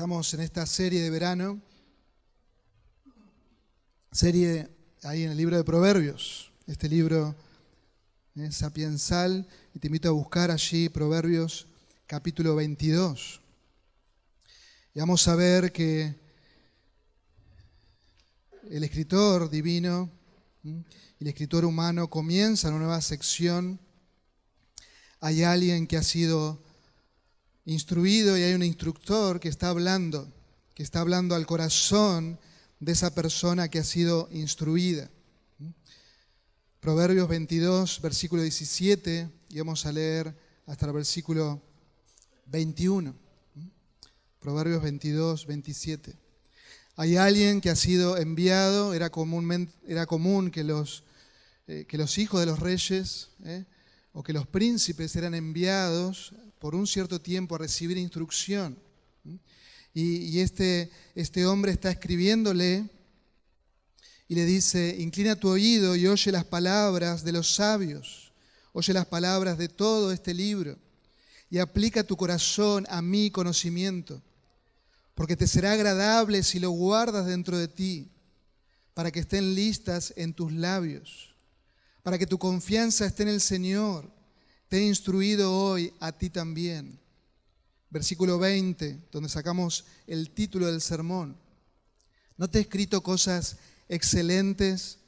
Estamos en esta serie de verano, serie ahí en el libro de Proverbios, este libro es sapiensal, y te invito a buscar allí Proverbios capítulo 22. Y vamos a ver que el escritor divino y el escritor humano comienza una nueva sección. Hay alguien que ha sido instruido y hay un instructor que está hablando, que está hablando al corazón de esa persona que ha sido instruida. Proverbios 22, versículo 17, y vamos a leer hasta el versículo 21. Proverbios 22, 27. Hay alguien que ha sido enviado, era, era común que los, eh, que los hijos de los reyes eh, o que los príncipes eran enviados por un cierto tiempo a recibir instrucción. Y, este, este hombre está escribiéndole y le dice, inclina tu oído y oye las palabras de los sabios, oye las palabras de todo este libro y aplica tu corazón a mi conocimiento, porque te será agradable si lo guardas dentro de ti, para que estén listas en tus labios, para que tu confianza esté en el Señor te he instruido hoy a ti también. Versículo 20, donde sacamos el título del sermón. ¿No te he escrito cosas excelentes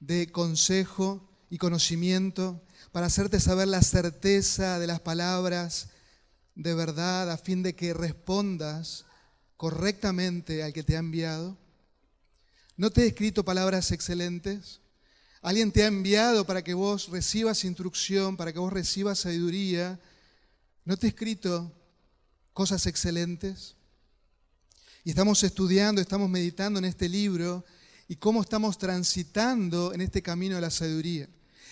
de consejo y conocimiento para hacerte saber la certeza de las palabras de verdad a fin de que respondas correctamente al que te ha enviado? ¿No te he escrito palabras excelentes? Alguien te ha enviado para que vos recibas instrucción, para que vos recibas sabiduría. ¿No te he escrito cosas excelentes? Y estamos estudiando, estamos meditando en este libro y cómo estamos transitando en este camino de la sabiduría.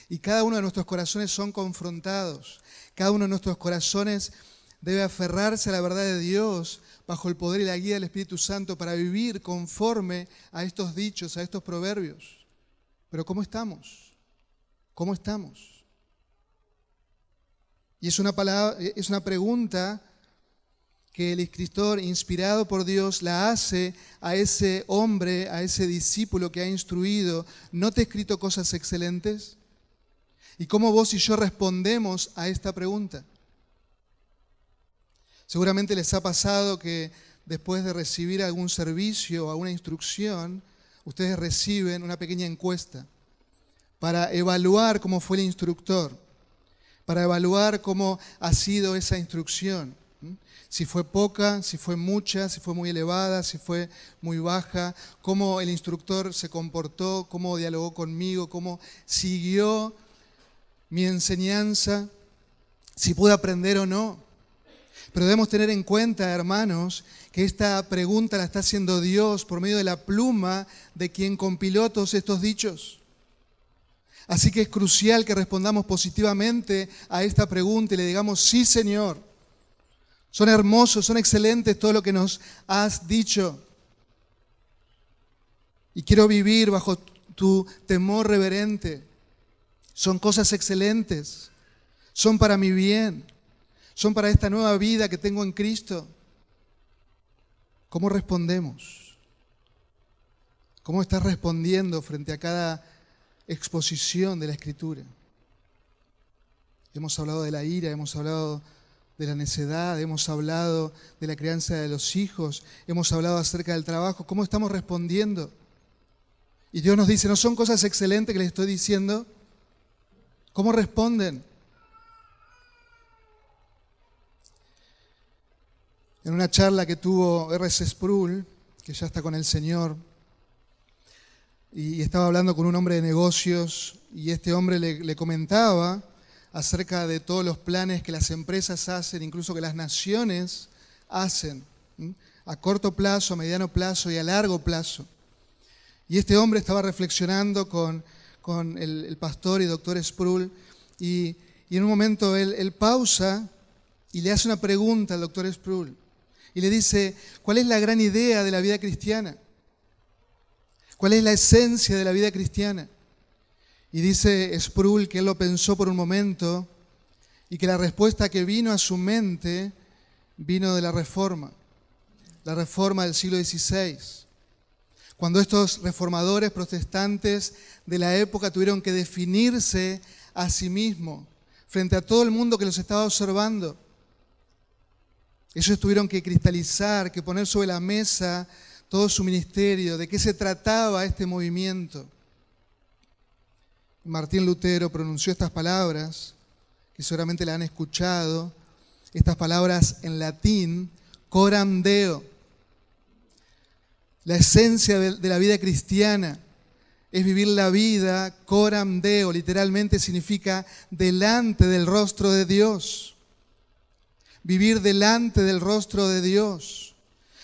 Y cada uno de nuestros corazones son confrontados. Cada uno de nuestros corazones debe aferrarse a la verdad de Dios bajo el poder y la guía del Espíritu Santo para vivir conforme a estos dichos, a estos proverbios. Pero ¿cómo estamos? ¿Cómo estamos? Y es una, palabra, es una pregunta que el escritor, inspirado por Dios, la hace a ese hombre, a ese discípulo que ha instruido. ¿No te he escrito cosas excelentes? ¿Y cómo vos y yo respondemos a esta pregunta? Seguramente les ha pasado que después de recibir algún servicio o alguna instrucción, ustedes reciben una pequeña encuesta para evaluar cómo fue el instructor, para evaluar cómo ha sido esa instrucción. Si fue poca, si fue mucha, si fue muy elevada, si fue muy baja, cómo el instructor se comportó, cómo dialogó conmigo, cómo siguió mi enseñanza, si pude aprender o no. Pero debemos tener en cuenta, hermanos, que esta pregunta la está haciendo Dios por medio de la pluma de quien compiló todos estos dichos. Así que es crucial que respondamos positivamente a esta pregunta y le digamos, sí Señor, son hermosos, son excelentes todo lo que nos has dicho. Y quiero vivir bajo tu temor reverente. Son cosas excelentes, son para mi bien son para esta nueva vida que tengo en Cristo. ¿Cómo respondemos? ¿Cómo estás respondiendo frente a cada exposición de la Escritura? Hemos hablado de la ira, hemos hablado de la necedad, hemos hablado de la crianza de los hijos, hemos hablado acerca del trabajo. ¿Cómo estamos respondiendo? Y Dios nos dice, ¿no son cosas excelentes que les estoy diciendo? ¿Cómo responden? En una charla que tuvo R.C. Sproul, que ya está con el Señor, y estaba hablando con un hombre de negocios, y este hombre le, comentaba acerca de todos los planes que las empresas hacen, incluso que las naciones hacen, a corto plazo, a mediano plazo y a largo plazo. Y este hombre estaba reflexionando con, el, pastor y doctor Sproul, y, en un momento él, él pausa y le hace una pregunta al doctor Sproul y le dice, ¿cuál es la gran idea de la vida cristiana? ¿Cuál es la esencia de la vida cristiana? Y dice Sproul que él lo pensó por un momento y que la respuesta que vino a su mente vino de la reforma. la reforma del siglo XVI, cuando estos reformadores protestantes de la época tuvieron que definirse a sí mismos frente a todo el mundo que los estaba observando. Ellos tuvieron que cristalizar, que poner sobre la mesa todo su ministerio, de qué se trataba este movimiento. Martín Lutero pronunció estas palabras, que seguramente la han escuchado, estas palabras en latín, coram deo. La esencia de la vida cristiana es vivir la vida coram deo, literalmente significa delante del rostro de Dios. Vivir delante del rostro de Dios.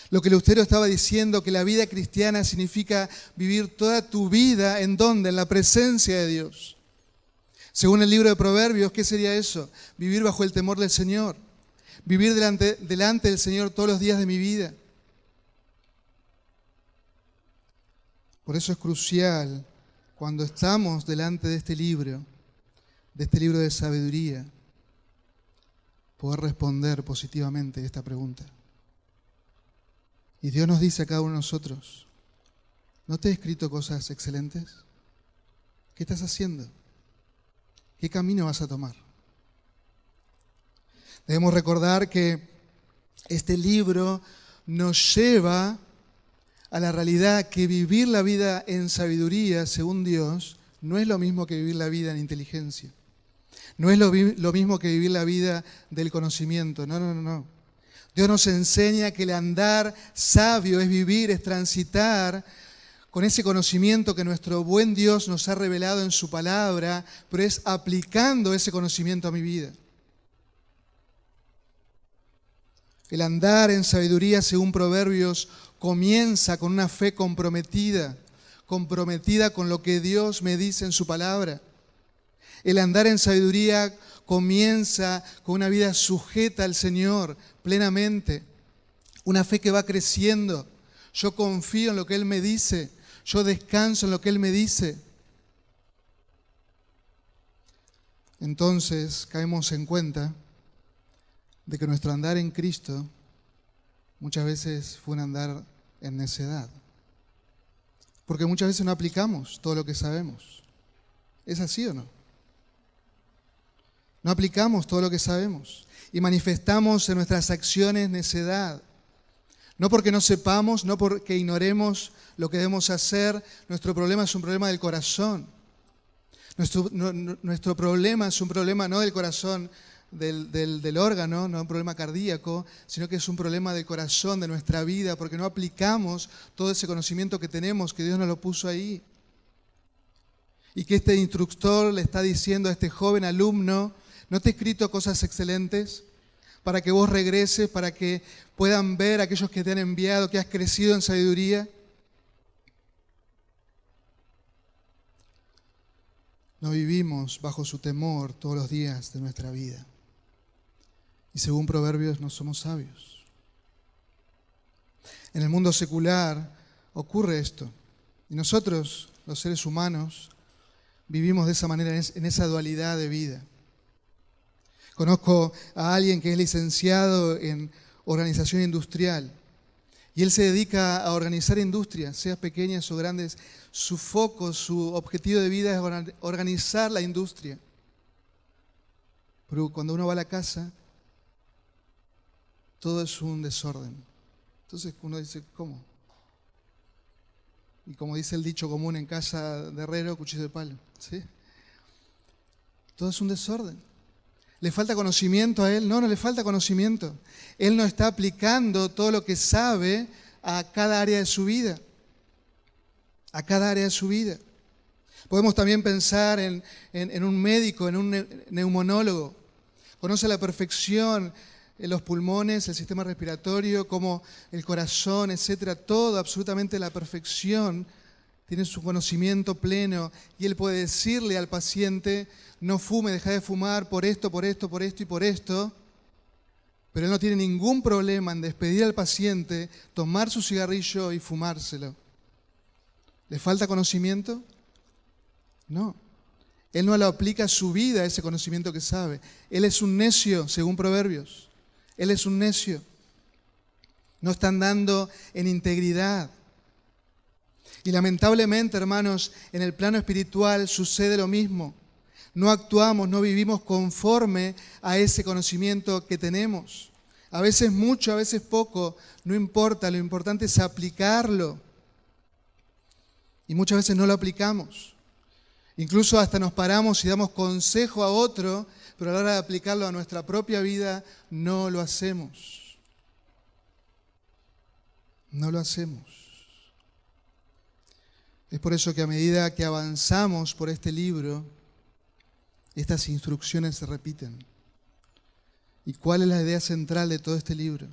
Lo que Lutero estaba diciendo, que la vida cristiana significa vivir toda tu vida en donde, en la presencia de Dios. Según el libro de Proverbios, ¿qué sería eso? Vivir bajo el temor del Señor. Vivir delante, delante del Señor todos los días de mi vida. Por eso es crucial cuando estamos delante de este libro, de este libro de sabiduría, poder responder positivamente esta pregunta. Y Dios nos dice a cada uno de nosotros, ¿no te he escrito cosas excelentes? ¿Qué estás haciendo? ¿Qué camino vas a tomar? Debemos recordar que este libro nos lleva a la realidad que vivir la vida en sabiduría, según Dios, no es lo mismo que vivir la vida en inteligencia. No es lo, mismo que vivir la vida del conocimiento. No, no, no, no. Dios nos enseña que el andar sabio es vivir, es transitar con ese conocimiento que nuestro buen Dios nos ha revelado en su palabra, pero es aplicando ese conocimiento a mi vida. El andar en sabiduría, según Proverbios, comienza con una fe comprometida, comprometida con lo que Dios me dice en su palabra. El andar en sabiduría comienza con una vida sujeta al Señor plenamente, una fe que va creciendo. Yo confío en lo que Él me dice, yo descanso en lo que Él me dice. Entonces caemos en cuenta de que nuestro andar en Cristo muchas veces fue un andar en necedad. Porque muchas veces no aplicamos todo lo que sabemos. ¿Es así o no? No aplicamos todo lo que sabemos y manifestamos en nuestras acciones necedad. No porque no sepamos, no porque ignoremos lo que debemos hacer, nuestro problema es un problema del corazón. Nuestro, nuestro problema es un problema no del corazón, del, órgano, no un problema cardíaco, sino que es un problema del corazón, de nuestra vida, porque no aplicamos todo ese conocimiento que tenemos, que Dios nos lo puso ahí. Y que este instructor le está diciendo a este joven alumno, ¿no te he escrito cosas excelentes? Para que vos regreses, para que puedan ver aquellos que te han enviado, que has crecido en sabiduría. No vivimos bajo su temor todos los días de nuestra vida. Y según Proverbios no somos sabios. En el mundo secular ocurre esto. Y nosotros, los seres humanos, vivimos de esa manera, en esa dualidad de vida. Conozco a alguien que es licenciado en organización industrial y él se dedica a organizar industrias, sean pequeñas o grandes. Su foco, su objetivo de vida es organizar la industria. Pero cuando uno va a la casa, todo es un desorden. Entonces uno dice, ¿cómo? Y como dice el dicho común en casa de herrero, cuchillo de palo. ¿sí? Todo es un desorden. ¿Le falta conocimiento a él? No, no le falta conocimiento. Él no está aplicando todo lo que sabe a cada área de su vida. A cada área de su vida. Podemos también pensar en, en un médico, en un neumonólogo. Conoce la perfección los pulmones, el sistema respiratorio, como el corazón, etcétera, todo absolutamente la perfección, tiene su conocimiento pleno y él puede decirle al paciente, no fume, deja de fumar por esto, por esto, por esto y por esto, pero él no tiene ningún problema en despedir al paciente, tomar su cigarrillo y fumárselo. ¿Le falta conocimiento? No. Él no lo aplica a su vida, ese conocimiento que sabe. Él es un necio, según Proverbios. Él es un necio. no están dando en integridad. Y lamentablemente, hermanos, en el plano espiritual sucede lo mismo. No actuamos, no vivimos conforme a ese conocimiento que tenemos. A veces mucho, a veces poco, no importa, lo importante es aplicarlo. Y muchas veces no lo aplicamos. Incluso hasta nos paramos y damos consejo a otro, pero a la hora de aplicarlo a nuestra propia vida no lo hacemos. No lo hacemos. Es por eso que a medida que avanzamos por este libro, estas instrucciones se repiten. ¿Y cuál es la idea central de todo este libro?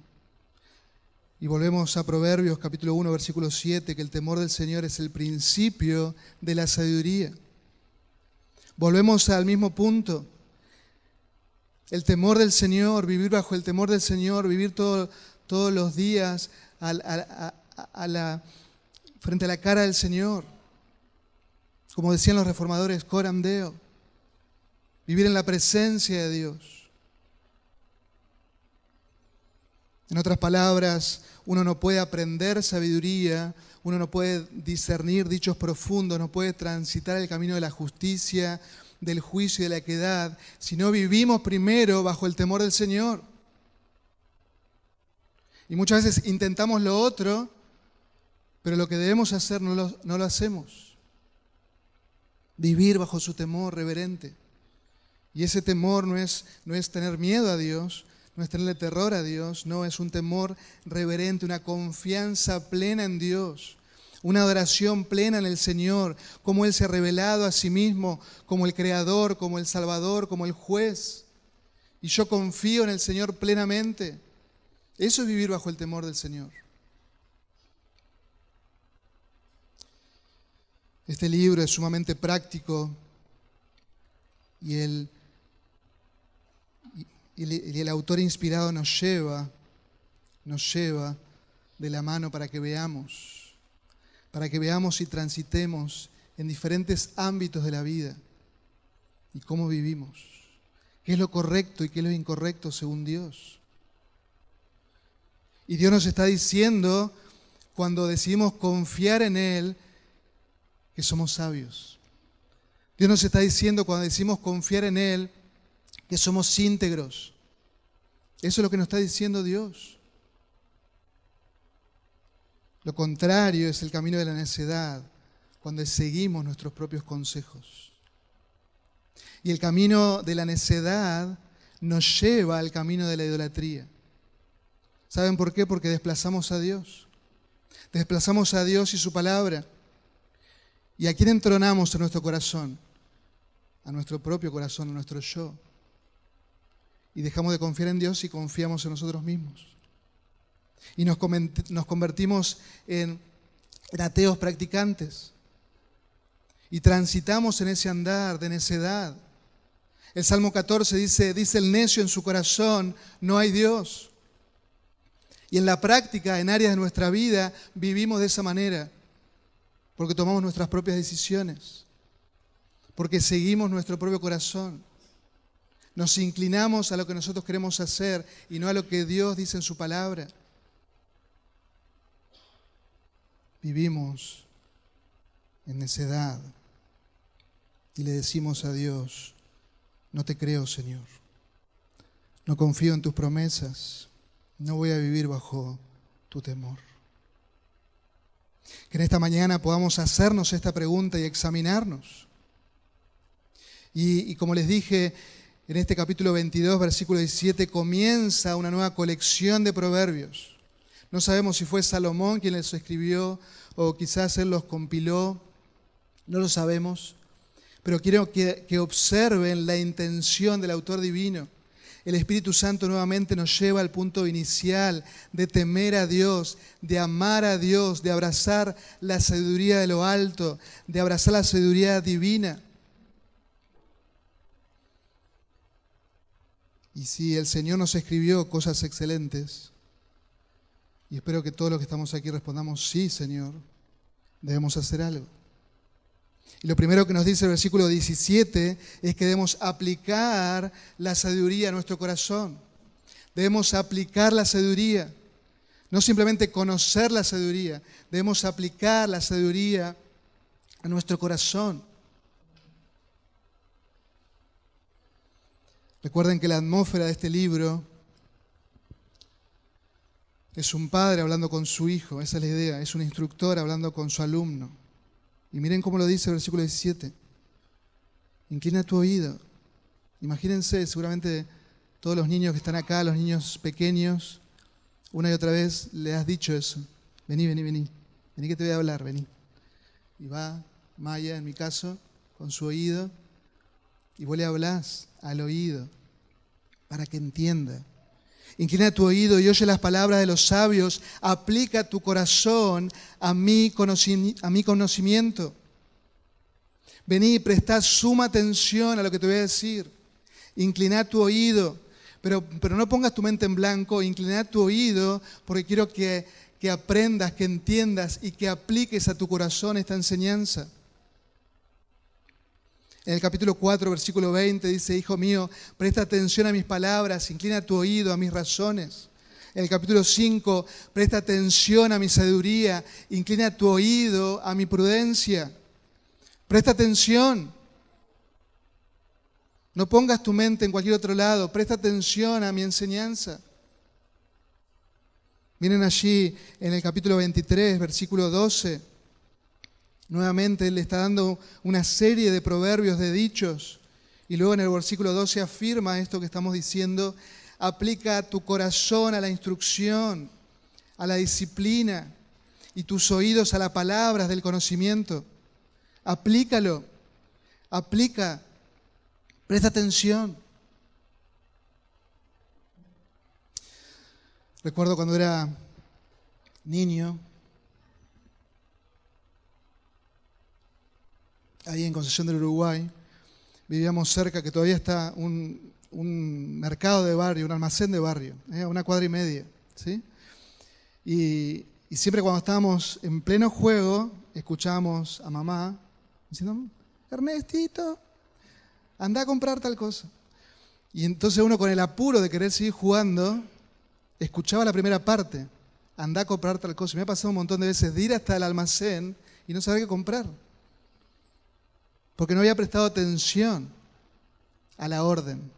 Y volvemos a Proverbios capítulo 1, versículo 7, que el temor del Señor es el principio de la sabiduría. Volvemos al mismo punto. El temor del Señor, vivir bajo el temor del Señor, vivir todos los días a, la, frente a la cara del Señor. Como decían los reformadores, coram deo. Vivir en la presencia de Dios. En otras palabras, uno no puede aprender sabiduría, uno no puede discernir dichos profundos, no puede transitar el camino de la justicia, del juicio y de la equidad, si no vivimos primero bajo el temor del Señor. Y muchas veces intentamos lo otro, pero lo que debemos hacer no lo, hacemos. Vivir bajo su temor reverente. Y ese temor no es, no es tener miedo a Dios, no es tenerle terror a Dios, no, es un temor reverente, una confianza plena en Dios, una adoración plena en el Señor, como Él se ha revelado a sí mismo como el Creador, como el Salvador, como el juez. Y yo confío en el Señor plenamente. Eso es vivir bajo el temor del Señor. Este libro es sumamente práctico y el, y el autor inspirado nos lleva, nos lleva de la mano para que veamos, para que veamos y transitemos en diferentes ámbitos de la vida y cómo vivimos, qué es lo correcto y qué es lo incorrecto según Dios. Y Dios nos está diciendo, cuando decidimos confiar en Él, que somos sabios. Dios nos está diciendo, cuando decimos confiar en Él, que somos íntegros. Eso es lo que nos está diciendo Dios. Lo contrario es el camino de la necedad, cuando seguimos nuestros propios consejos. Y el camino de la necedad nos lleva al camino de la idolatría. ¿Saben por qué? Porque desplazamos a Dios. Desplazamos a Dios y su palabra. ¿Y a quién entronamos en nuestro corazón? A nuestro propio corazón, a nuestro yo. Y dejamos de confiar en Dios y confiamos en nosotros mismos. Y nos, convertimos en, ateos practicantes. Y transitamos en ese andar de necedad. El Salmo 14 dice, dice el necio en su corazón, no hay Dios. Y en la práctica, en áreas de nuestra vida, vivimos de esa manera, porque tomamos nuestras propias decisiones, porque seguimos nuestro propio corazón. Nos inclinamos a lo que nosotros queremos hacer y no a lo que Dios dice en su palabra. Vivimos en necedad y le decimos a Dios, no te creo, Señor. No confío en tus promesas no voy a vivir bajo tu temor. Que en esta mañana podamos hacernos esta pregunta y examinarnos. Y, como les dije, en este capítulo 22, versículo 17, comienza una nueva colección de proverbios. No sabemos si fue Salomón quien los escribió o quizás él los compiló, no lo sabemos, pero quiero que observen la intención del autor divino el Espíritu Santo nuevamente nos lleva al punto inicial de temer a Dios, de amar a Dios, de abrazar la sabiduría de lo alto, de abrazar la sabiduría divina. Y si el Señor nos escribió cosas excelentes, y espero que todos los que estamos aquí respondamos, sí, Señor, debemos hacer algo. Y lo primero que nos dice el versículo 17 es que debemos aplicar la sabiduría a nuestro corazón. Debemos aplicar la sabiduría. No simplemente conocer la sabiduría, debemos aplicar la sabiduría a nuestro corazón. Recuerden que la atmósfera de este libro es un padre hablando con su hijo, esa es la idea, es un instructor hablando con su alumno. Y miren cómo lo dice el versículo 17. Inclina tu oído. Imagínense, seguramente todos los niños que están acá, los niños pequeños, una y otra vez le has dicho eso. Vení, vení, vení. Vení que te voy a hablar, vení. Y va Maya, en mi caso, con su oído, y vos le hablas al oído para que entienda. Inclina tu oído y oye las palabras de los sabios. Aplica tu corazón a mi, conocimiento. Vení y presta suma atención a lo que te voy a decir. Inclina tu oído. Pero, no pongas tu mente en blanco. Inclina tu oído porque quiero que aprendas, que entiendas y que apliques a tu corazón esta enseñanza. En el capítulo 4, versículo 20 dice, Hijo mío, presta atención a mis palabras, inclina tu oído a mis razones. En el capítulo 5, presta atención a mi sabiduría, inclina tu oído a mi prudencia. Presta atención. No pongas tu mente en cualquier otro lado, presta atención a mi enseñanza. Miren allí en el capítulo 23, versículo 12. Nuevamente Él está dando una serie de proverbios, de dichos. Y luego en el versículo 12 afirma esto que estamos diciendo, aplica tu corazón a la instrucción, a la disciplina y tus oídos a las palabras del conocimiento. Aplícalo, aplica, presta atención. Recuerdo cuando era niño, ahí en Concesión del Uruguay, vivíamos cerca, que todavía está un, mercado de barrio, un almacén de barrio, ¿eh? una cuadra y media. ¿sí? Y, siempre cuando estábamos en pleno juego, escuchábamos a mamá diciendo, Ernestito, anda a comprar tal cosa. Y entonces uno con el apuro de querer seguir jugando, escuchaba la primera parte, anda a comprar tal cosa. me ha pasado un montón de veces de ir hasta el almacén y no saber qué comprar porque no había prestado atención a la orden.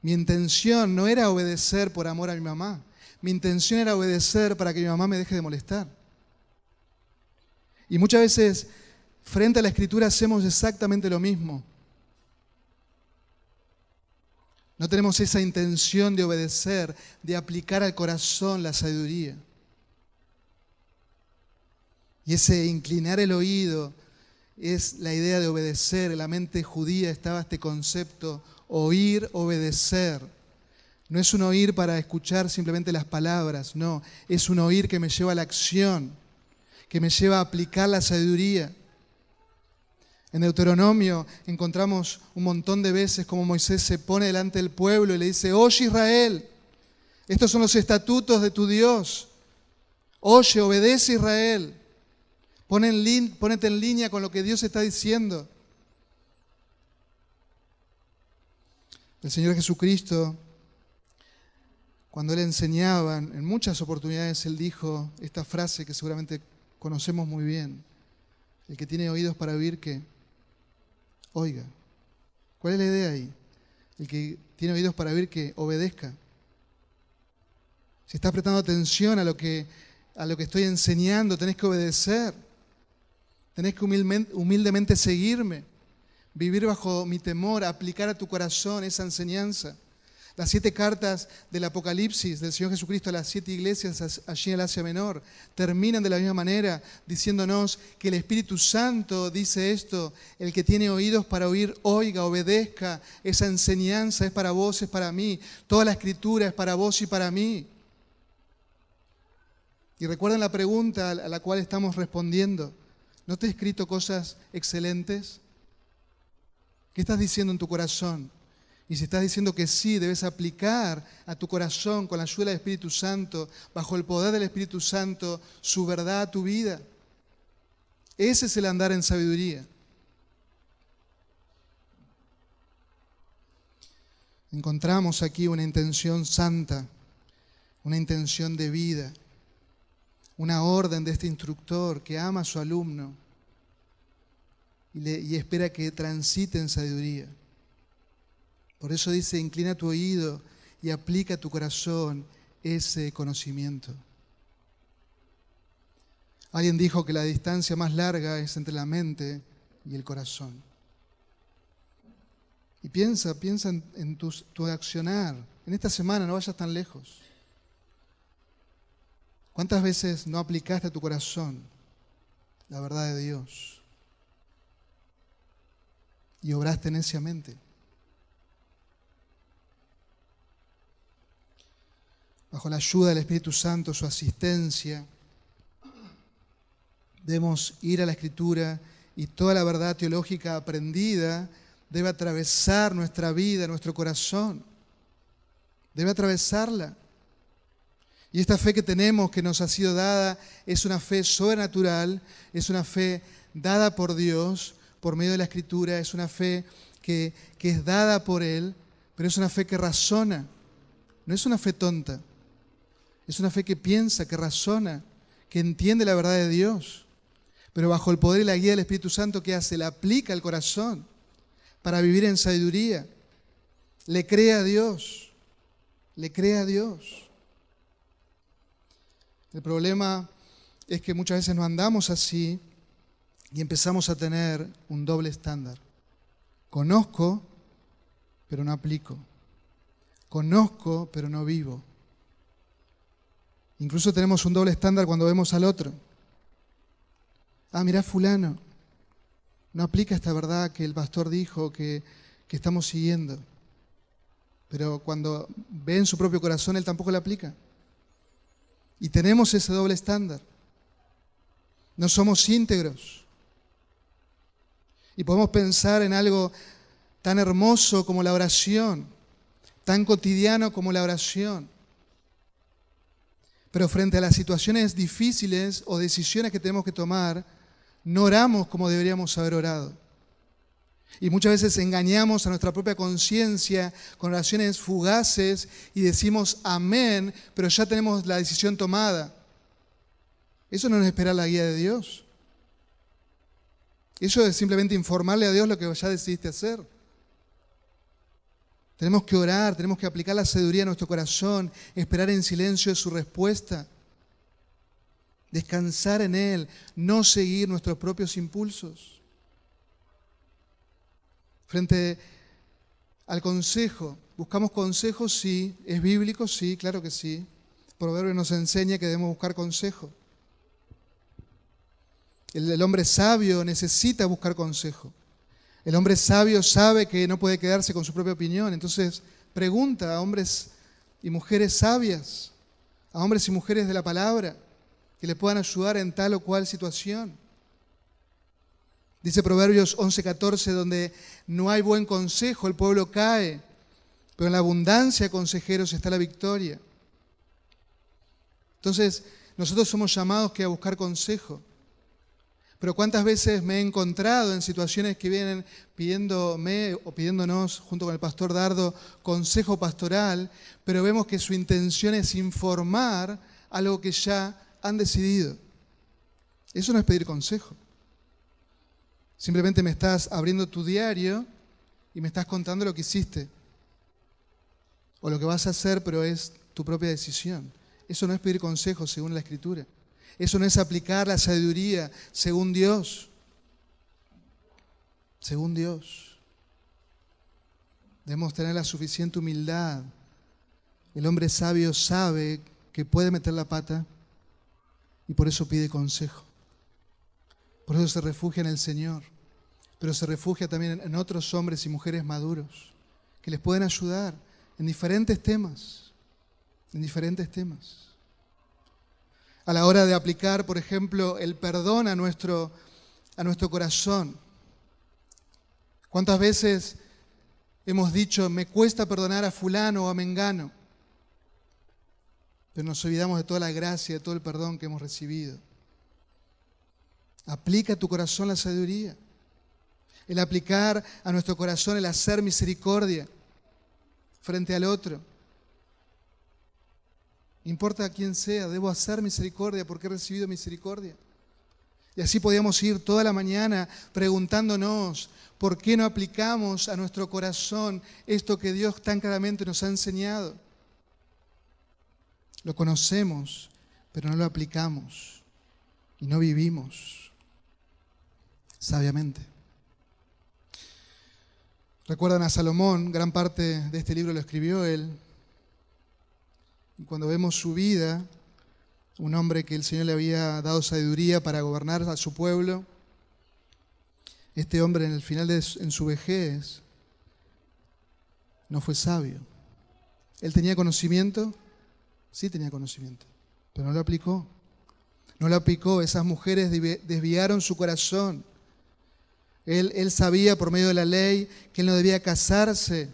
Mi intención no era obedecer por amor a mi mamá, mi intención era obedecer para que mi mamá me deje de molestar. Y muchas veces, frente a la escritura, hacemos exactamente lo mismo. No tenemos esa intención de obedecer, de aplicar al corazón la sabiduría. Y ese inclinar el oído, es la idea de obedecer. En la mente judía estaba este concepto, oír, obedecer. No es un oír para escuchar simplemente las palabras, no, es un oír que me lleva a la acción, que me lleva a aplicar la sabiduría. En Deuteronomio encontramos un montón de veces como Moisés se pone delante del pueblo y le dice, oye Israel, estos son los estatutos de tu Dios. Oye, obedece Israel. Ponete en línea con lo que Dios está diciendo. El Señor Jesucristo, cuando Él enseñaba, en muchas oportunidades Él dijo esta frase que seguramente conocemos muy bien. El que tiene oídos para oír, que oiga. ¿Cuál es la idea ahí? El que tiene oídos para oír, que obedezca. Si estás prestando atención a lo que, a lo que estoy enseñando, tenés que obedecer. Tenés que humildemente seguirme, vivir bajo mi temor, aplicar a tu corazón esa enseñanza. Las siete cartas del Apocalipsis del Señor Jesucristo a las siete iglesias allí en el Asia Menor terminan de la misma manera diciéndonos que el Espíritu Santo dice esto, el que tiene oídos para oír, oiga, obedezca, esa enseñanza es para vos, es para mí, toda la escritura es para vos y para mí. Y recuerden la pregunta a la cual estamos respondiendo. ¿No te he escrito cosas excelentes? ¿Qué estás diciendo en tu corazón? Y si estás diciendo que sí, debes aplicar a tu corazón con la ayuda del Espíritu Santo, bajo el poder del Espíritu Santo, su verdad a tu vida. Ese es el andar en sabiduría. Encontramos aquí una intención santa, una intención de vida, una orden de este instructor que ama a su alumno y, espera que transite en sabiduría. Por eso dice, inclina tu oído y aplica a tu corazón ese conocimiento. Alguien dijo que la distancia más larga es entre la mente y el corazón. Y piensa, piensa en, tu, tu accionar. En esta semana no vayas tan lejos. ¿Cuántas veces no aplicaste a tu corazón la verdad de Dios? Y obraste neciamente. Bajo la ayuda del Espíritu Santo, su asistencia, Debemos ir a la Escritura y toda la verdad teológica aprendida debe atravesar nuestra vida, nuestro corazón. Debe atravesarla. Y esta fe que tenemos, que nos ha sido dada, es una fe sobrenatural, es una fe dada por Dios por medio de la Escritura, es una fe que, que es dada por Él, pero es una fe que razona. No es una fe tonta, es una fe que piensa, que razona, que entiende la verdad de Dios pero bajo el poder y la guía del Espíritu Santo, ¿qué hace? Le aplica al corazón para vivir en sabiduría. Le cree a Dios, le cree a Dios. El problema es que muchas veces nos andamos así y empezamos a tener un doble estándar. Conozco, pero no aplico. Conozco, pero no vivo. Incluso tenemos un doble estándar cuando vemos al otro ah, mirá fulano, no aplica esta verdad que el pastor dijo que, que estamos siguiendo. Pero cuando ve en su propio corazón, él tampoco la aplica. Y tenemos ese doble estándar. No somos íntegros. Y podemos pensar en algo tan hermoso como la oración, tan cotidiano como la oración. Pero frente a las situaciones difíciles o decisiones que tenemos que tomar, no oramos como deberíamos haber orado. Y muchas veces engañamos a nuestra propia conciencia con oraciones fugaces y decimos amén, pero ya tenemos la decisión tomada. Eso no es esperar la guía de Dios. Eso es simplemente informarle a Dios lo que ya decidiste hacer. Tenemos que orar, tenemos que aplicar la sabiduría a nuestro corazón, esperar en silencio su respuesta descansar en Él, no seguir nuestros propios impulsos. Frente al consejo, buscamos consejos, sí, es bíblico, sí, claro que sí. Proverbio nos enseña que debemos buscar consejo. El hombre sabio necesita buscar consejo. El hombre sabio sabe que no puede quedarse con su propia opinión, entonces pregunta a hombres y mujeres sabias, a hombres y mujeres de la palabra que le puedan ayudar en tal o cual situación. Dice Proverbios 11:14, donde no hay buen consejo, el pueblo cae, pero en la abundancia de consejeros está la victoria. Entonces, nosotros somos llamados que a buscar consejo. Pero cuántas veces me he encontrado en situaciones que vienen pidiéndome o pidiéndonos, junto con el pastor Dardo, consejo pastoral, pero vemos que su intención es informar algo que ya han decidido. Eso no es pedir consejo. Simplemente me estás abriendo tu diario y me estás contando lo que hiciste. O lo que vas a hacer, pero es tu propia decisión. Eso no es pedir consejo según la Escritura. Eso no es aplicar la sabiduría según Dios. Según Dios. Debemos tener la suficiente humildad. El hombre sabio sabe que puede meter la pata y por eso pide consejo. Por eso se refugia en el Señor, pero se refugia también en otros hombres y mujeres maduros que les pueden ayudar en diferentes temas, en diferentes temas. A la hora de aplicar, por ejemplo, el perdón a nuestro, a nuestro corazón. ¿Cuántas veces hemos dicho, me cuesta perdonar a fulano o a mengano? pero nos olvidamos de toda la gracia, de todo el perdón que hemos recibido. Aplica a tu corazón la sabiduría. El aplicar a nuestro corazón el hacer misericordia frente al otro. Importa quién sea, debo hacer misericordia porque he recibido misericordia. Y así podíamos ir toda la mañana preguntándonos por qué no aplicamos a nuestro corazón esto que Dios tan claramente nos ha enseñado. Lo conocemos, pero no lo aplicamos y no vivimos sabiamente. Recuerdan a Salomón, gran parte de este libro lo escribió él. Y cuando vemos su vida, un hombre que el Señor le había dado sabiduría para gobernar a su pueblo, este hombre en el final de en su vejez no fue sabio. Él tenía conocimiento, sí tenía conocimiento, pero no lo aplicó. No lo aplicó, esas mujeres desviaron su corazón. Él, sabía por medio de la ley que él no debía casarse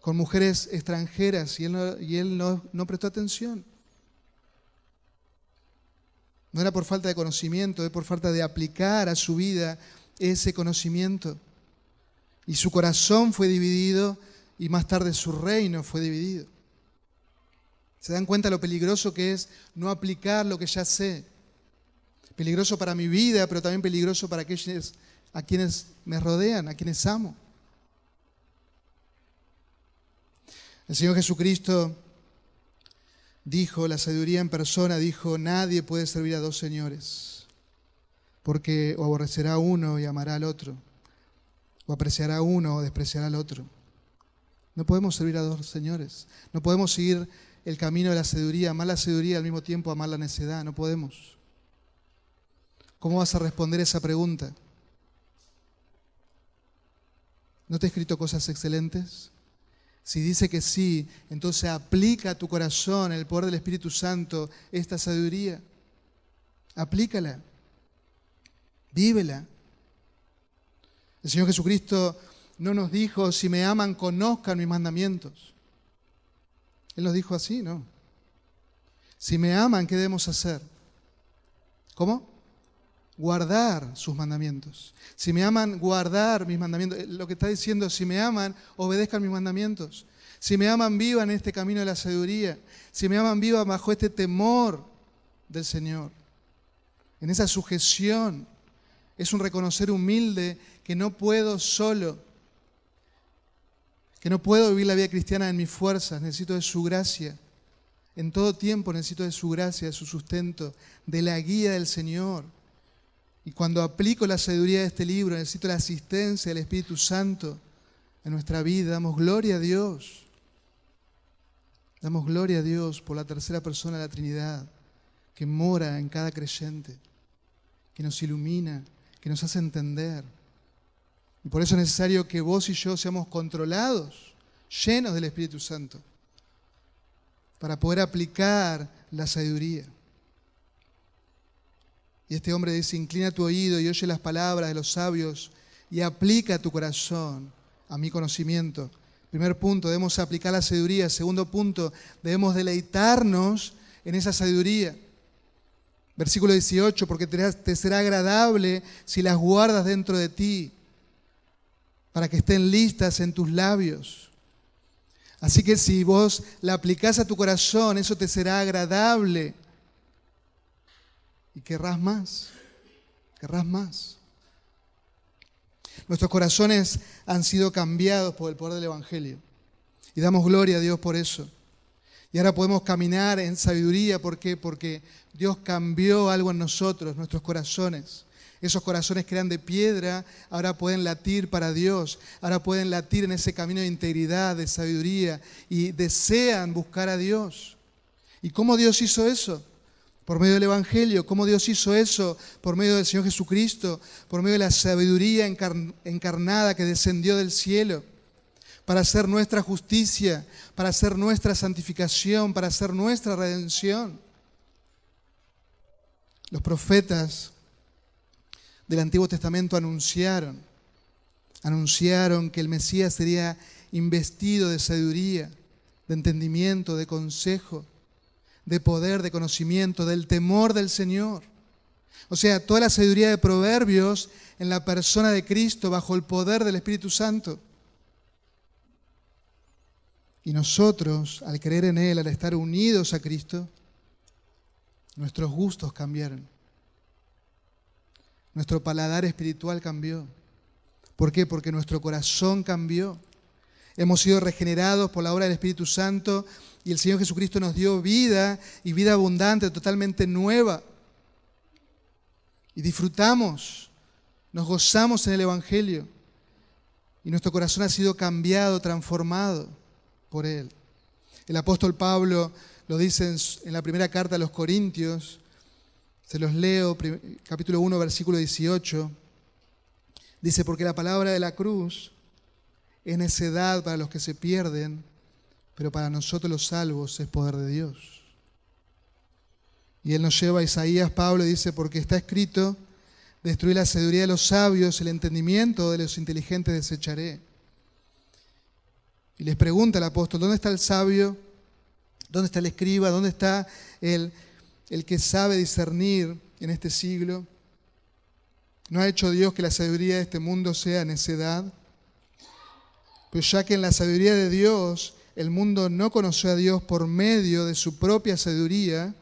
con mujeres extranjeras y él no prestó atención. No era por falta de conocimiento, es por falta de aplicar a su vida ese conocimiento. Y su corazón fue dividido y más tarde su reino fue dividido. ¿Se dan cuenta lo peligroso que es no aplicar lo que ya sé? Peligroso para mi vida, pero también peligroso para aquellos a quienes me rodean, a quienes amo. El Señor Jesucristo dijo, la sabiduría en persona dijo, nadie puede servir a dos señores, porque o aborrecerá uno y amará al otro, o apreciará a uno o despreciará al otro. No podemos servir a dos señores, no podemos seguir el camino de la sabiduría, amar la sabiduría al mismo tiempo amar la necedad, no podemos. ¿Cómo vas a responder esa pregunta? ¿No te he escrito cosas excelentes? Si dice que sí, entonces aplica a tu corazón el poder del Espíritu Santo esta sabiduría. Aplícala. Vívela. El Señor Jesucristo no nos dijo, si me aman, conozcan mis mandamientos. Él nos dijo así, ¿no? Si me aman, ¿qué debemos hacer? ¿Cómo? Guardar sus mandamientos. Si me aman, guardar mis mandamientos. Eh, lo que está diciendo, si me aman, obedezcan mis mandamientos. Si me aman, vivan este camino de la sabiduría. Si me aman, vivan bajo este temor del Señor. En esa sujeción. Es un reconocer humilde que no puedo solo. Que no puedo vivir la vida cristiana en mis fuerzas. Necesito de su gracia. En todo tiempo necesito de su gracia, de su sustento, de la guía del Señor. Y cuando aplico la sabiduría de este libro, necesito la asistencia del Espíritu Santo en nuestra vida. Damos gloria a Dios. Damos gloria a Dios por la tercera persona de la Trinidad, que mora en cada creyente, que nos ilumina, que nos hace entender. Y por eso es necesario que vos y yo seamos controlados, llenos del Espíritu Santo, para poder aplicar la sabiduría. Y este hombre dice, inclina tu oído y oye las palabras de los sabios y aplica tu corazón a mi conocimiento. Primer punto, debemos aplicar la sabiduría. Segundo punto, debemos deleitarnos en esa sabiduría. Versículo 18, porque te será agradable si las guardas dentro de ti, para que estén listas en tus labios. Así que si vos la aplicás a tu corazón, eso te será agradable y querrás más, querrás más. Nuestros corazones han sido cambiados por el poder del Evangelio y damos gloria a Dios por eso. Y ahora podemos caminar en sabiduría, ¿por qué? Porque Dios cambió algo en nosotros, nuestros corazones. Esos corazones que eran de piedra ahora pueden latir para Dios, ahora pueden latir en ese camino de integridad, de sabiduría y desean buscar a Dios. ¿Y cómo Dios hizo eso? Por medio del Evangelio, cómo Dios hizo eso, por medio del Señor Jesucristo, por medio de la sabiduría encarnada que descendió del cielo, para hacer nuestra justicia, para hacer nuestra santificación, para hacer nuestra redención. Los profetas del Antiguo Testamento anunciaron, anunciaron que el Mesías sería investido de sabiduría, de entendimiento, de consejo de poder, de conocimiento, del temor del Señor. O sea, toda la sabiduría de proverbios en la persona de Cristo bajo el poder del Espíritu Santo. Y nosotros, al creer en Él, al estar unidos a Cristo, nuestros gustos cambiaron. Nuestro paladar espiritual cambió. ¿Por qué? Porque nuestro corazón cambió. Hemos sido regenerados por la obra del Espíritu Santo y el Señor Jesucristo nos dio vida y vida abundante, totalmente nueva. Y disfrutamos, nos gozamos en el Evangelio. Y nuestro corazón ha sido cambiado, transformado por Él. El apóstol Pablo lo dice en la primera carta a los Corintios, se los leo, capítulo 1, versículo 18. Dice, porque la palabra de la cruz es necedad para los que se pierden, pero para nosotros los salvos es poder de Dios. Y él nos lleva a Isaías, Pablo, dice, porque está escrito, destruir la sabiduría de los sabios, el entendimiento de los inteligentes desecharé. Y les pregunta el apóstol, ¿dónde está el sabio? ¿Dónde está el escriba? ¿Dónde está el, el que sabe discernir en este siglo? ¿No ha hecho Dios que la sabiduría de este mundo sea necedad? Pues ya que en la sabiduría de Dios el mundo no conoció a Dios por medio de su propia sabiduría,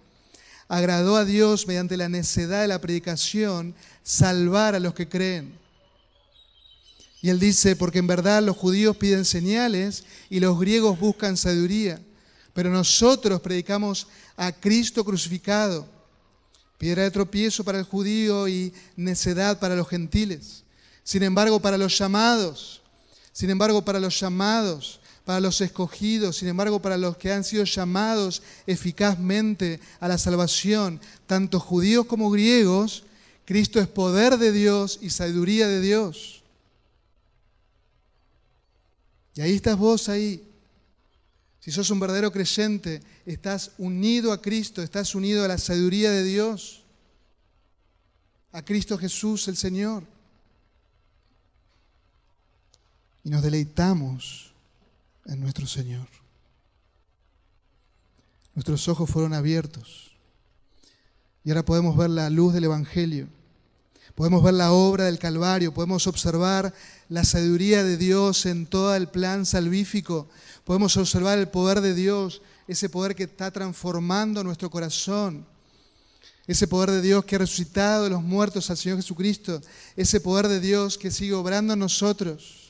agradó a Dios mediante la necedad de la predicación salvar a los que creen. Y él dice, porque en verdad los judíos piden señales y los griegos buscan sabiduría, pero nosotros predicamos a Cristo crucificado, piedra de tropiezo para el judío y necedad para los gentiles. Sin embargo, para los llamados, sin embargo, para los llamados, para los escogidos, sin embargo, para los que han sido llamados eficazmente a la salvación, tanto judíos como griegos, Cristo es poder de Dios y sabiduría de Dios. Y ahí estás vos ahí. Si sos un verdadero creyente, estás unido a Cristo, estás unido a la sabiduría de Dios, a Cristo Jesús el Señor. Y nos deleitamos en nuestro Señor. Nuestros ojos fueron abiertos y ahora podemos ver la luz del Evangelio. Podemos ver la obra del Calvario, podemos observar la sabiduría de Dios en todo el plan salvífico, podemos observar el poder de Dios, ese poder que está transformando nuestro corazón, ese poder de Dios que ha resucitado de los muertos al Señor Jesucristo, ese poder de Dios que sigue obrando en nosotros.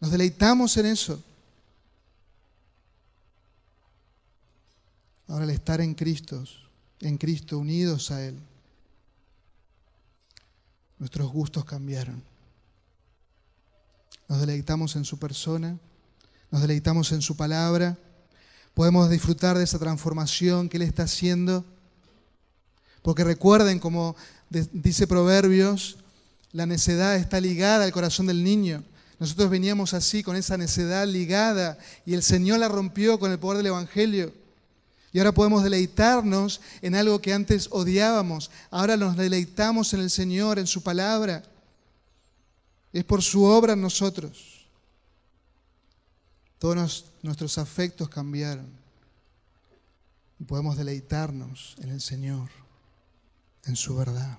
Nos deleitamos en eso. Ahora al estar en Cristo, en Cristo, unidos a Él, nuestros gustos cambiaron. Nos deleitamos en su persona, nos deleitamos en su palabra, podemos disfrutar de esa transformación que Él está haciendo, porque recuerden, como dice Proverbios, la necedad está ligada al corazón del niño. Nosotros veníamos así, con esa necedad ligada, y el Señor la rompió con el poder del Evangelio. Y ahora podemos deleitarnos en algo que antes odiábamos. Ahora nos deleitamos en el Señor, en su palabra. Es por su obra en nosotros. Todos nuestros afectos cambiaron. Y podemos deleitarnos en el Señor, en su verdad.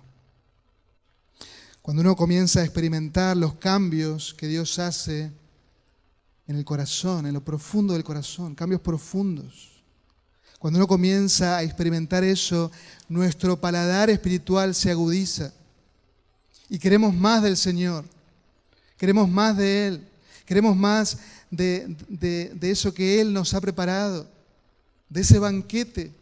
Cuando uno comienza a experimentar los cambios que Dios hace en el corazón, en lo profundo del corazón, cambios profundos. Cuando uno comienza a experimentar eso, nuestro paladar espiritual se agudiza y queremos más del Señor, queremos más de Él, queremos más de, de eso que Él nos ha preparado, de ese banquete.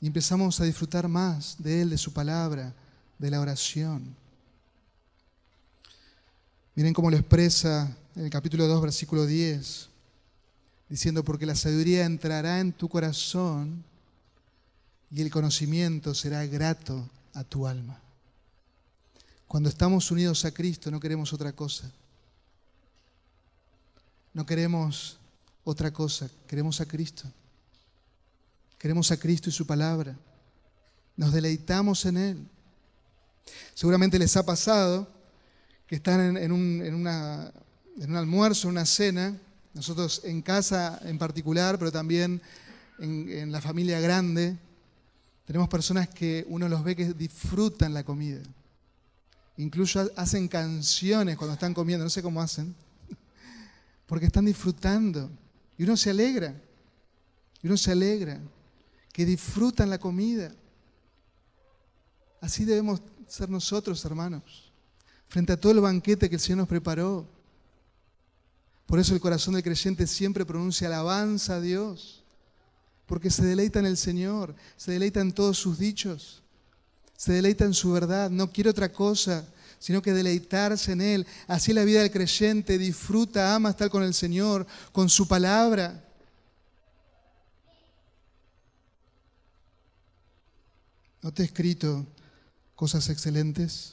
Y empezamos a disfrutar más de Él, de su palabra, de la oración. Miren cómo lo expresa en el capítulo 2, versículo 10, diciendo, porque la sabiduría entrará en tu corazón y el conocimiento será grato a tu alma. Cuando estamos unidos a Cristo no queremos otra cosa. No queremos otra cosa, queremos a Cristo. Queremos a Cristo y su palabra. Nos deleitamos en Él. Seguramente les ha pasado que están en, un, almuerzo, en una cena, nosotros en casa en particular, pero también en, la familia grande, tenemos personas que uno los ve que disfrutan la comida. Incluso hacen canciones cuando están comiendo, no sé cómo hacen, porque están disfrutando. Y uno se alegra, y uno se alegra, que disfrutan la comida. Así debemos ser nosotros, hermanos, frente a todo el banquete que el Señor nos preparó. Por eso el corazón del creyente siempre pronuncia alabanza a Dios, porque se deleita en el Señor, se deleita en todos sus dichos, se deleita en su verdad, no quiere otra cosa, sino que deleitarse en Él. Así la vida del creyente disfruta, ama estar con el Señor, con su palabra. ¿No te he escrito cosas excelentes?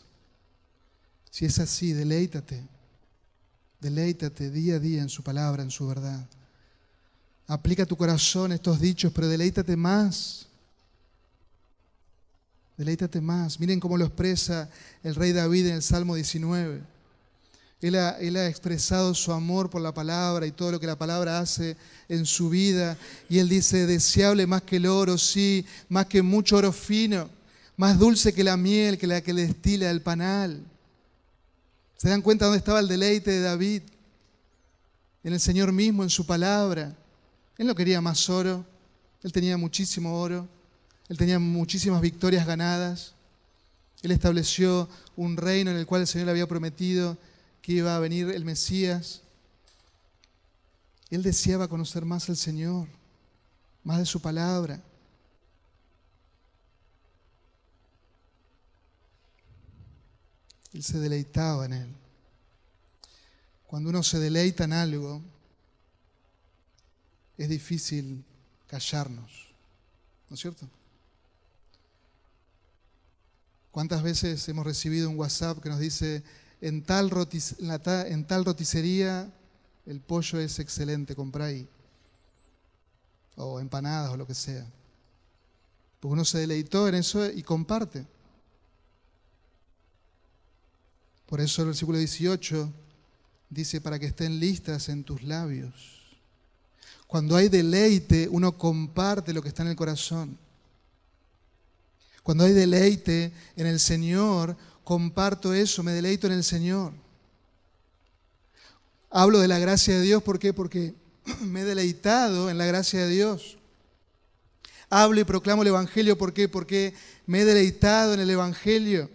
Si es así, deleítate. Deleítate día a día en su palabra, en su verdad. Aplica tu corazón estos dichos, pero deleítate más. Deleítate más. Miren cómo lo expresa el rey David en el Salmo 19. Él ha, él ha, expresado su amor por la palabra y todo lo que la palabra hace en su vida. Y él dice, deseable más que el oro, sí, más que mucho oro fino, más dulce que la miel, que la que le destila el panal. ¿Se dan cuenta dónde estaba el deleite de David? En el Señor mismo, en su palabra. Él no quería más oro, él tenía muchísimo oro, él tenía muchísimas victorias ganadas. Él estableció un reino en el cual el Señor le había prometido que iba a venir el Mesías. Él deseaba conocer más al Señor, más de su palabra. Él se deleitaba en Él. Cuando uno se deleita en algo, es difícil callarnos, ¿no es cierto? ¿Cuántas veces hemos recibido un WhatsApp que nos dice, en tal, en tal roticería el pollo es excelente, compra ahí? O empanadas o lo que sea. Porque uno se deleitó en eso y comparte. Por eso el versículo 18 dice, para que estén listas en tus labios. Cuando hay deleite, uno comparte lo que está en el corazón. Cuando hay deleite en el Señor, comparto eso, me deleito en el Señor. Hablo de la gracia de Dios, ¿por qué? Porque me he deleitado en la gracia de Dios. Hablo y proclamo el Evangelio, ¿por qué? Porque me he deleitado en el Evangelio.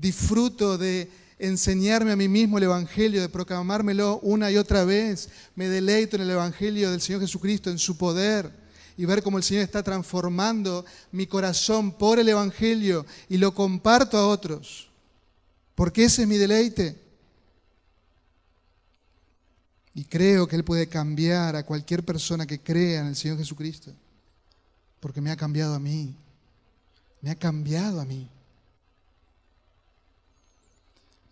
Disfruto de enseñarme a mí mismo el Evangelio, de proclamármelo una y otra vez. Me deleito en el Evangelio del Señor Jesucristo, en su poder y ver cómo el Señor está transformando mi corazón por el Evangelio y lo comparto a otros. Porque ese es mi deleite. Y creo que Él puede cambiar a cualquier persona que crea en el Señor Jesucristo. Porque me ha cambiado a mí. Me ha cambiado a mí.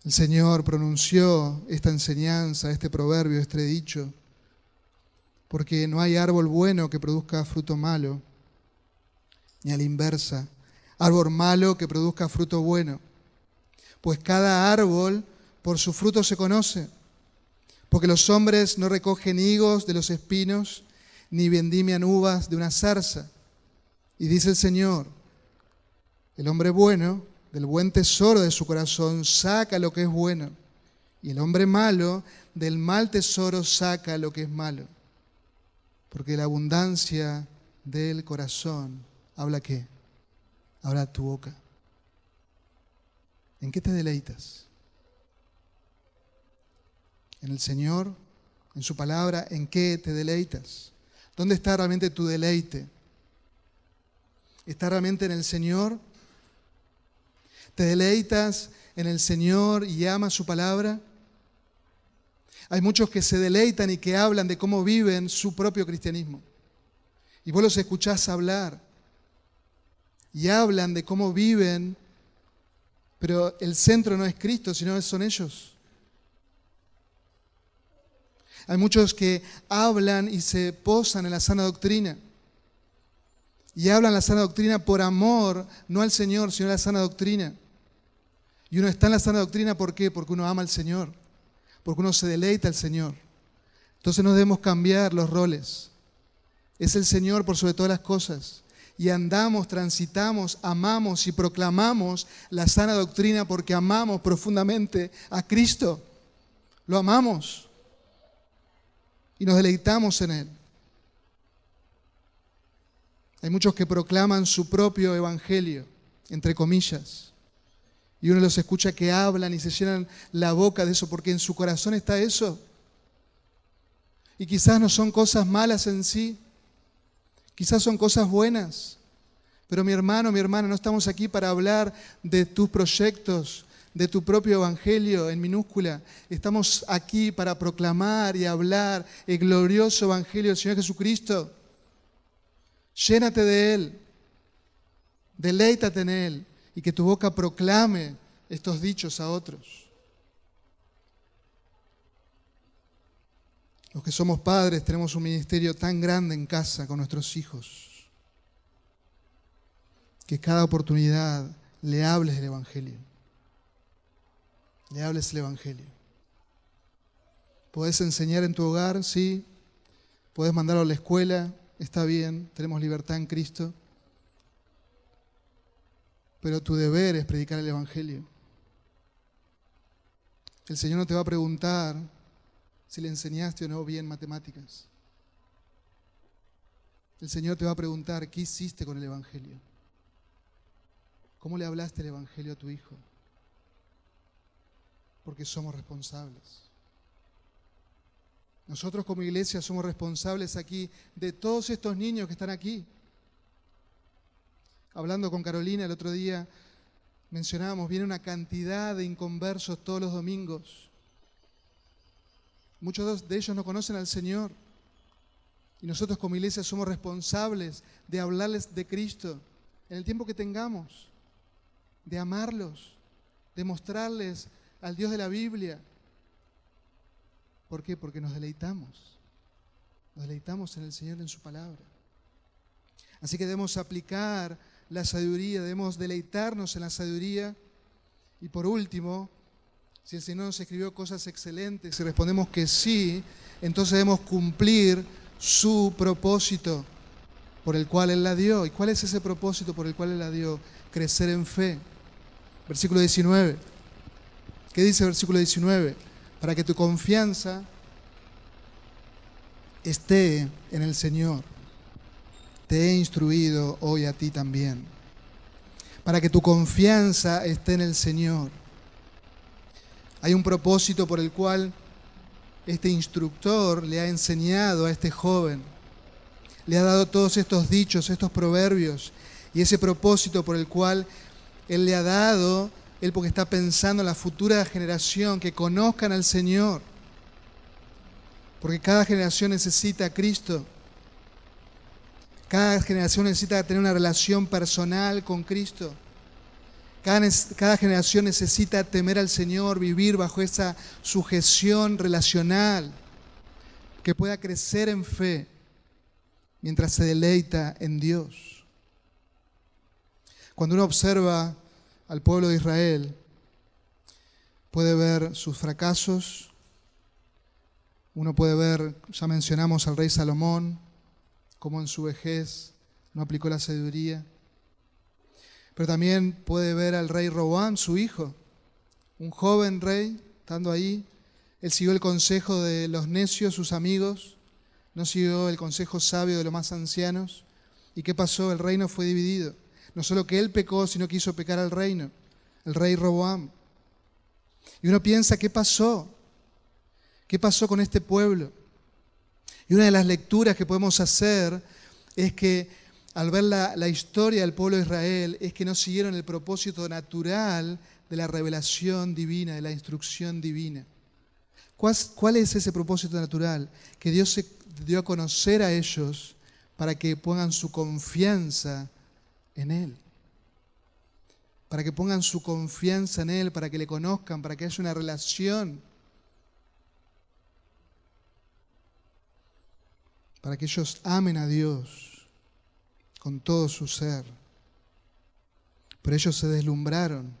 El Señor pronunció esta enseñanza, este proverbio, este dicho, porque no hay árbol bueno que produzca fruto malo, ni a la inversa, árbol malo que produzca fruto bueno. Pues cada árbol por su fruto se conoce, porque los hombres no recogen higos de los espinos, ni vendimian uvas de una zarza. Y dice el Señor, el hombre bueno del buen tesoro de su corazón saca lo que es bueno, y el hombre malo del mal tesoro saca lo que es malo. Porque la abundancia del corazón habla qué? Habla tu boca. ¿En qué te deleitas? ¿En el Señor? ¿En su palabra? ¿En qué te deleitas? ¿Dónde está realmente tu deleite? ¿Está realmente en el Señor? ¿Te deleitas en el Señor y amas su palabra? Hay muchos que se deleitan y que hablan de cómo viven su propio cristianismo. Y vos los escuchás hablar y hablan de cómo viven, pero el centro no es Cristo, sino son ellos. Hay muchos que hablan y se posan en la sana doctrina. Y hablan la sana doctrina por amor, no al Señor, sino a la sana doctrina. Y uno está en la sana doctrina, ¿por qué? Porque uno ama al Señor, porque uno se deleita al Señor. Entonces no debemos cambiar los roles. Es el Señor por sobre todas las cosas. Y andamos, transitamos, amamos y proclamamos la sana doctrina porque amamos profundamente a Cristo. Lo amamos. y nos deleitamos en Él. Hay muchos que proclaman su propio evangelio, entre comillas, y uno los escucha que hablan y se llenan la boca de eso porque en su corazón está eso. Y quizás no son cosas malas en sí, quizás son cosas buenas. Pero mi hermano, mi hermana, no estamos aquí para hablar de tus proyectos, de tu propio evangelio en minúscula. Estamos aquí para proclamar y hablar el glorioso evangelio del Señor Jesucristo. Llénate de Él, deleítate en Él y que tu boca proclame estos dichos a otros. Los que somos padres tenemos un ministerio tan grande en casa con nuestros hijos que cada oportunidad le hables del Evangelio. Le hables el Evangelio. Podés enseñar en tu hogar, sí. Podés mandarlo a la escuela, está bien, tenemos libertad en Cristo. Pero tu deber es predicar el Evangelio. El Señor no te va a preguntar si le enseñaste o no bien matemáticas. El Señor te va a preguntar qué hiciste con el Evangelio. ¿Cómo le hablaste el Evangelio a tu hijo? Porque somos responsables. Nosotros como iglesia somos responsables aquí de todos estos niños que están aquí. Hablando con Carolina el otro día, mencionábamos, viene una cantidad de inconversos todos los domingos. Muchos de ellos no conocen al Señor. Y nosotros como iglesia somos responsables de hablarles de Cristo en el tiempo que tengamos de amarlos, de mostrarles al Dios de la Biblia. ¿Por qué? Porque nos deleitamos. Nos deleitamos en el Señor, en su palabra. Así que debemos aplicar la sabiduría, debemos deleitarnos en la sabiduría. Y por último, si el Señor nos escribió cosas excelentes y respondemos que sí, entonces debemos cumplir su propósito por el cual Él la dio. ¿Y cuál es ese propósito por el cual Él la dio? Crecer en fe. Versículo 19. ¿Qué dice el versículo 19? Para que tu confianza esté en el Señor. Te he instruido hoy a ti también. Para que tu confianza esté en el Señor. Hay un propósito por el cual este instructor le ha enseñado a este joven. Le ha dado todos estos dichos, estos proverbios. Y ese propósito por el cual él le ha dado, Él porque está pensando en la futura generación, que conozcan al Señor. Porque cada generación necesita a Cristo. Cada generación necesita tener una relación personal con Cristo. Cada, generación necesita temer al Señor, vivir bajo esa sujeción relacional, que pueda crecer en fe mientras se deleita en Dios. Cuando uno observa al pueblo de Israel, puede ver sus fracasos, uno puede ver, ya mencionamos al rey Salomón, cómo en su vejez no aplicó la sabiduría, pero también puede ver al rey Roboam, su hijo, un joven rey, estando ahí, él siguió el consejo de los necios, sus amigos, no siguió el consejo sabio de los más ancianos. ¿Y qué pasó? El reino fue dividido. No solo que él pecó, sino que hizo pecar al reino, el rey Roboam. Y uno piensa, ¿qué pasó? ¿Qué pasó con este pueblo? Y una de las lecturas que podemos hacer es que al ver la, historia del pueblo de Israel, es que no siguieron el propósito natural de la revelación divina, de la instrucción divina. ¿Cuál, ¿Cuál, es ese propósito natural? Que Dios se dio a conocer a ellos para que pongan su confianza en Él. Para que pongan su confianza en Él, para que le conozcan, para que haya una relación. Para que ellos amen a Dios con todo su ser. Pero ellos se deslumbraron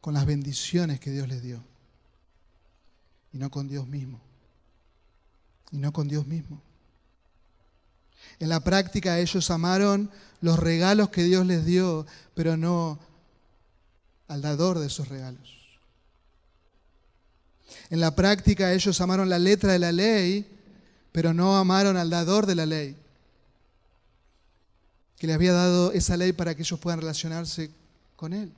con las bendiciones que Dios les dio. Y no con Dios mismo. Y no con Dios mismo. En la práctica ellos amaron los regalos que Dios les dio, pero no al dador de esos regalos. En la práctica ellos amaron la letra de la ley, pero no amaron al dador de la ley, que le había dado esa ley para que ellos puedan relacionarse con Él,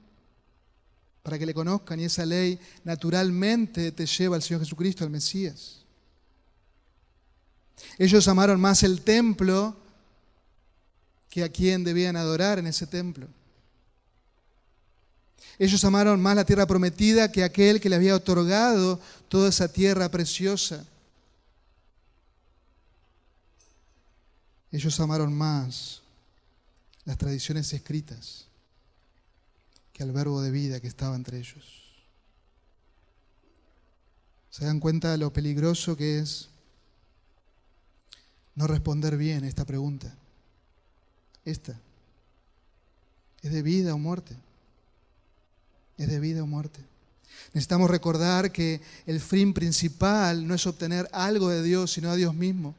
para que le conozcan y esa ley naturalmente te lleva al Señor Jesucristo, al Mesías. Ellos amaron más el templo que a quien debían adorar en ese templo. Ellos amaron más la tierra prometida que aquel que le había otorgado toda esa tierra preciosa. Ellos amaron más las tradiciones escritas que al verbo de vida que estaba entre ellos. ¿Se dan cuenta de lo peligroso que es no responder bien esta pregunta? Esta. ¿Es de vida o muerte? ¿Es de vida o muerte? Necesitamos recordar que el fin principal no es obtener algo de Dios, sino a Dios mismo.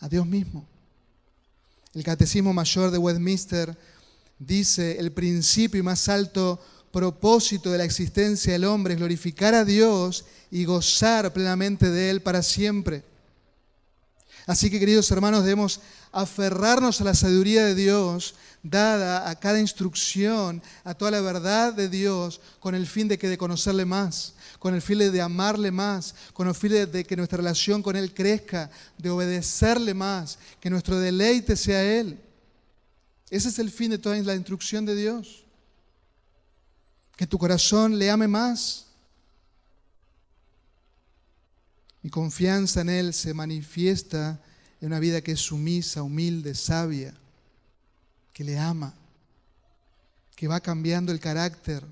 A Dios mismo. El Catecismo Mayor de Westminster dice, el principio y más alto propósito de la existencia del hombre es glorificar a Dios y gozar plenamente de Él para siempre. Así que queridos hermanos, debemos aferrarnos a la sabiduría de Dios dada a cada instrucción, a toda la verdad de Dios, con el fin de que de conocerle más, con el fin de amarle más, con el fin de que nuestra relación con Él crezca, de obedecerle más, que nuestro deleite sea Él. Ese es el fin de toda la instrucción de Dios. Que tu corazón le ame más. Mi confianza en Él se manifiesta en una vida que es sumisa, humilde, sabia, que le ama, que va cambiando el carácter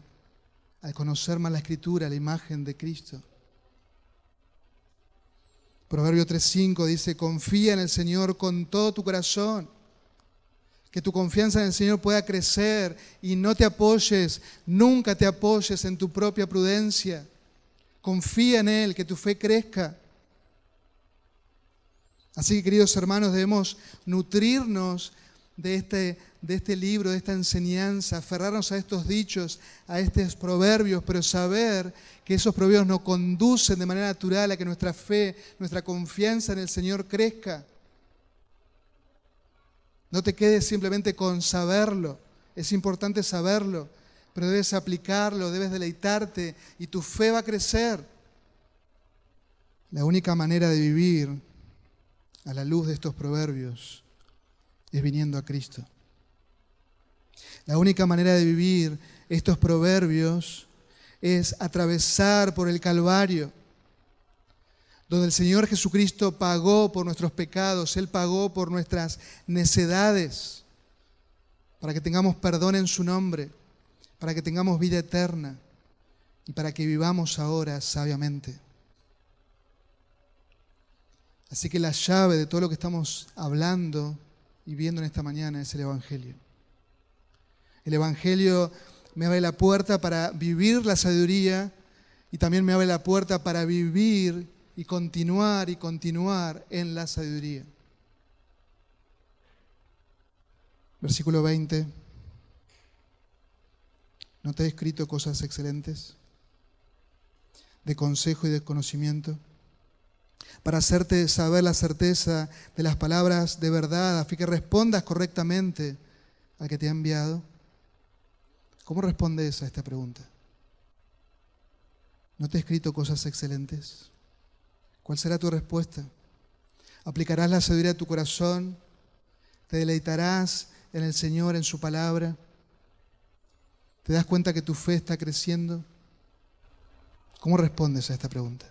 al conocer más la escritura, la imagen de Cristo. Proverbio 3.5 dice, confía en el Señor con todo tu corazón. Que tu confianza en el Señor pueda crecer y no te apoyes, nunca te apoyes en tu propia prudencia. Confía en Él, que tu fe crezca. Así que, queridos hermanos, debemos nutrirnos de este, de este libro, de esta enseñanza, aferrarnos a estos dichos, a estos proverbios, pero saber que esos proverbios nos conducen de manera natural a que nuestra fe, nuestra confianza en el Señor crezca. No te quedes simplemente con saberlo, es importante saberlo, pero debes aplicarlo, debes deleitarte y tu fe va a crecer. La única manera de vivir a la luz de estos proverbios es viniendo a Cristo. La única manera de vivir estos proverbios es atravesar por el Calvario, donde el Señor Jesucristo pagó por nuestros pecados, Él pagó por nuestras necedades, para que tengamos perdón en su nombre, para que tengamos vida eterna y para que vivamos ahora sabiamente. Así que la llave de todo lo que estamos hablando y viendo en esta mañana es el Evangelio. El Evangelio me abre la puerta para vivir la sabiduría y también me abre la puerta para vivir y continuar y continuar en la sabiduría. Versículo 20. ¿No te he escrito cosas excelentes? De consejo y de conocimiento para hacerte saber la certeza de las palabras de verdad, a que respondas correctamente al que te ha enviado? ¿Cómo respondes a esta pregunta? ¿No te he escrito cosas excelentes? ¿Cuál será tu respuesta? ¿Aplicarás la sabiduría a tu corazón? ¿Te deleitarás en el Señor, en su palabra? ¿Te das cuenta que tu fe está creciendo? ¿Cómo respondes a esta pregunta?